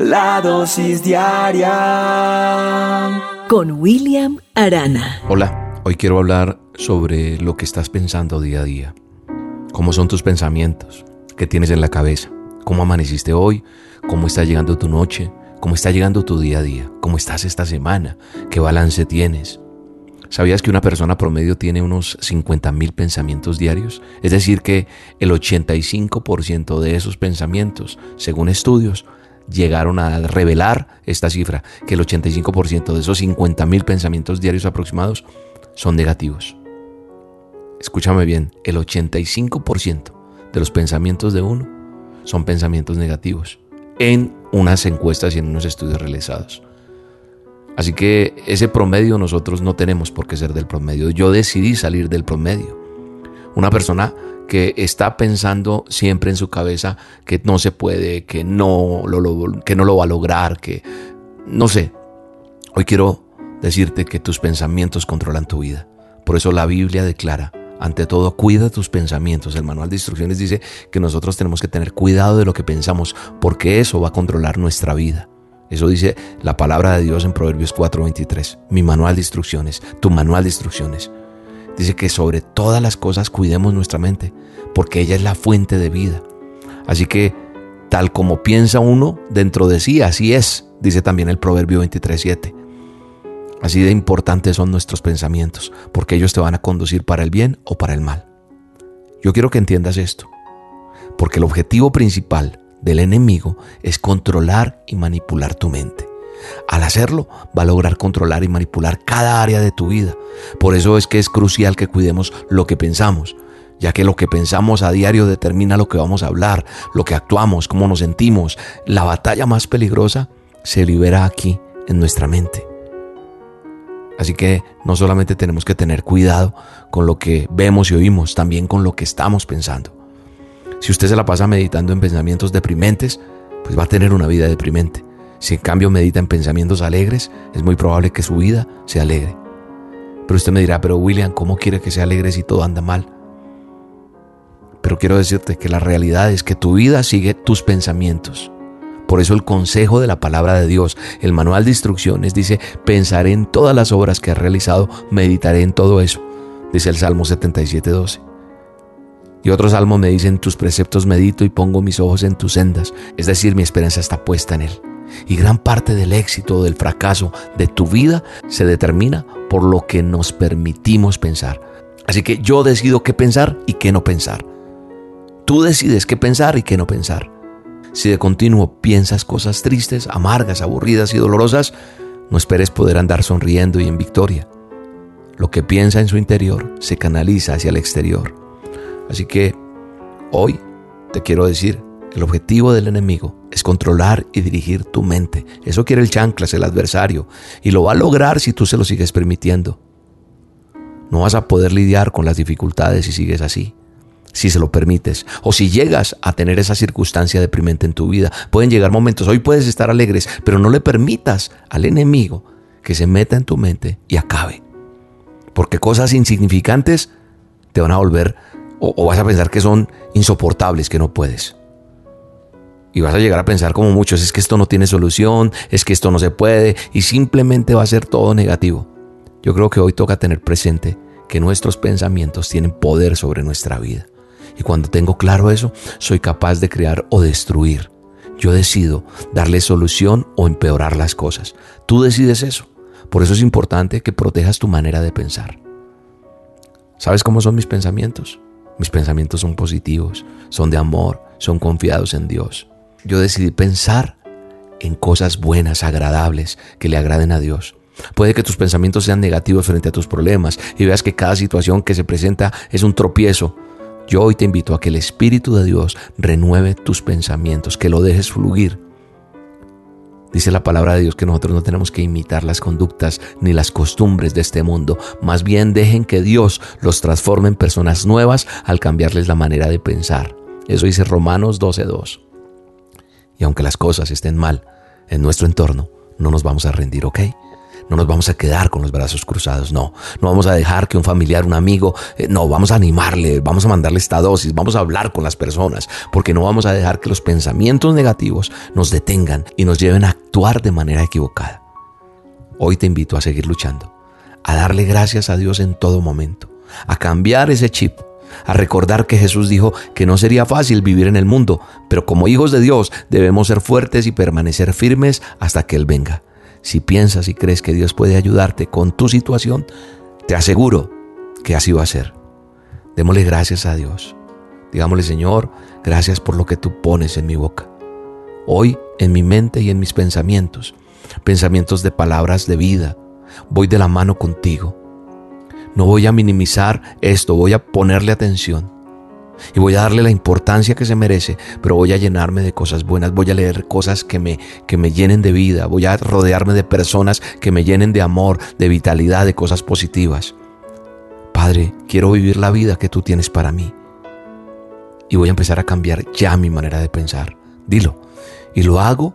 La dosis diaria con William Arana. Hola, hoy quiero hablar sobre lo que estás pensando día a día. ¿Cómo son tus pensamientos? ¿Qué tienes en la cabeza? ¿Cómo amaneciste hoy? ¿Cómo está llegando tu noche? ¿Cómo está llegando tu día a día? ¿Cómo estás esta semana? ¿Qué balance tienes? ¿Sabías que una persona promedio tiene unos 50.000 pensamientos diarios? Es decir, que el 85% de esos pensamientos, según estudios, llegaron a revelar esta cifra, que el 85% de esos 50.000 pensamientos diarios aproximados son negativos. Escúchame bien, el 85% de los pensamientos de uno son pensamientos negativos en unas encuestas y en unos estudios realizados. Así que ese promedio nosotros no tenemos por qué ser del promedio. Yo decidí salir del promedio. Una persona que está pensando siempre en su cabeza que no se puede, que no lo, que no lo va a lograr, que no sé. Hoy quiero decirte que tus pensamientos controlan tu vida. Por eso la Biblia declara, ante todo, cuida tus pensamientos. El manual de instrucciones dice que nosotros tenemos que tener cuidado de lo que pensamos, porque eso va a controlar nuestra vida. Eso dice la palabra de Dios en Proverbios 4:23. Mi manual de instrucciones, tu manual de instrucciones. Dice que sobre todas las cosas cuidemos nuestra mente, porque ella es la fuente de vida. Así que tal como piensa uno dentro de sí, así es, dice también el Proverbio 23:7. Así de importantes son nuestros pensamientos, porque ellos te van a conducir para el bien o para el mal. Yo quiero que entiendas esto, porque el objetivo principal del enemigo es controlar y manipular tu mente. Al hacerlo, va a lograr controlar y manipular cada área de tu vida. Por eso es que es crucial que cuidemos lo que pensamos, ya que lo que pensamos a diario determina lo que vamos a hablar, lo que actuamos, cómo nos sentimos. La batalla más peligrosa se libera aquí, en nuestra mente. Así que no solamente tenemos que tener cuidado con lo que vemos y oímos, también con lo que estamos pensando. Si usted se la pasa meditando en pensamientos deprimentes, pues va a tener una vida deprimente. Si en cambio medita en pensamientos alegres, es muy probable que su vida sea alegre. Pero usted me dirá, pero William, ¿cómo quiere que sea alegre si todo anda mal? Pero quiero decirte que la realidad es que tu vida sigue tus pensamientos. Por eso el consejo de la palabra de Dios, el manual de instrucciones dice, pensaré en todas las obras que has realizado, meditaré en todo eso, dice el Salmo 77.12. Y otros salmos me dicen, tus preceptos medito y pongo mis ojos en tus sendas. Es decir, mi esperanza está puesta en Él. Y gran parte del éxito o del fracaso de tu vida se determina por lo que nos permitimos pensar. Así que yo decido qué pensar y qué no pensar. Tú decides qué pensar y qué no pensar. Si de continuo piensas cosas tristes, amargas, aburridas y dolorosas, no esperes poder andar sonriendo y en victoria. Lo que piensa en su interior se canaliza hacia el exterior. Así que hoy te quiero decir el objetivo del enemigo es controlar y dirigir tu mente. Eso quiere el chanclas, el adversario, y lo va a lograr si tú se lo sigues permitiendo. No vas a poder lidiar con las dificultades si sigues así, si se lo permites, o si llegas a tener esa circunstancia deprimente en tu vida. Pueden llegar momentos, hoy puedes estar alegres, pero no le permitas al enemigo que se meta en tu mente y acabe. Porque cosas insignificantes te van a volver o, vas a pensar que son insoportables, que no puedes. Y vas a llegar a pensar como muchos, es que esto no tiene solución, es que esto no se puede, y simplemente va a ser todo negativo. Yo creo que hoy toca tener presente que nuestros pensamientos tienen poder sobre nuestra vida. Y cuando tengo claro eso, soy capaz de crear o destruir. Yo decido darle solución o empeorar las cosas. Tú decides eso. Por eso es importante que protejas tu manera de pensar. ¿Sabes cómo son mis pensamientos? Mis pensamientos son positivos, son de amor, son confiados en Dios. Yo decidí pensar en cosas buenas, agradables, que le agraden a Dios. Puede que tus pensamientos sean negativos frente a tus problemas y veas que cada situación que se presenta es un tropiezo. Yo hoy te invito a que el Espíritu de Dios renueve tus pensamientos, que lo dejes fluir Dice la palabra de Dios que nosotros no tenemos que imitar las conductas ni las costumbres de este mundo. Más bien dejen que Dios los transforme en personas nuevas al cambiarles la manera de pensar. Eso dice Romanos 12.2. Y aunque las cosas estén mal en nuestro entorno, no nos vamos a rendir, ¿ok? No nos vamos a quedar con los brazos cruzados, no. No vamos a dejar que un familiar, un amigo, eh, no, vamos a animarle, vamos a mandarle esta dosis, vamos a hablar con las personas, porque no vamos a dejar que los pensamientos negativos nos detengan y nos lleven a actuar de manera equivocada. Hoy te invito a seguir luchando, a darle gracias a Dios en todo momento, a cambiar ese chip, a recordar que Jesús dijo que no sería fácil vivir en el mundo, pero como hijos de Dios debemos ser fuertes y permanecer firmes hasta que Él venga. Si piensas y crees que Dios puede ayudarte con tu situación, te aseguro que así va a ser. Démosle gracias a Dios. Digámosle, Señor, gracias por lo que tú pones en mi boca. Hoy, en mi mente y en mis pensamientos, pensamientos de palabras de vida, voy de la mano contigo. No voy a minimizar esto, voy a ponerle atención y voy a darle la importancia que se merece, pero voy a llenarme de cosas buenas, voy a leer cosas que me, que me llenen de vida, voy a rodearme de personas que me llenen de amor, de vitalidad, de cosas positivas. Padre, quiero vivir la vida que tú tienes para mí. Y voy a empezar a cambiar ya mi manera de pensar. Dilo. Y lo hago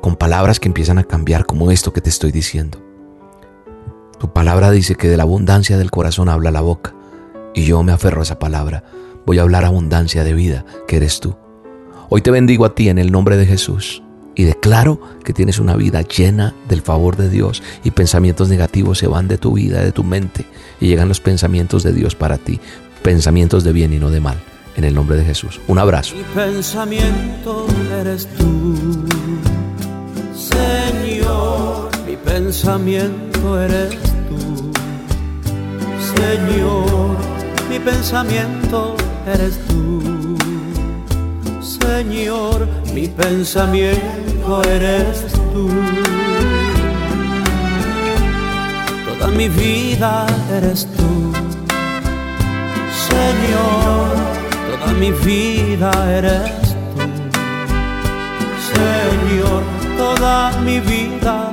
con palabras que empiezan a cambiar como esto que te estoy diciendo. Tu palabra dice que de la abundancia del corazón habla la boca. Y yo me aferro a esa palabra voy a hablar abundancia de vida, que eres tú. Hoy te bendigo a ti en el nombre de Jesús y declaro que tienes una vida llena del favor de Dios y pensamientos negativos se van de tu vida, de tu mente y llegan los pensamientos de Dios para ti, pensamientos de bien y no de mal. En el nombre de Jesús. Un abrazo. Mi pensamiento eres tú, pensamiento eres tú, Señor. Mi pensamiento eres tú. Señor, mi pensamiento eres tú. Toda mi vida eres tú. Señor, toda mi vida eres tú. Señor, toda mi vida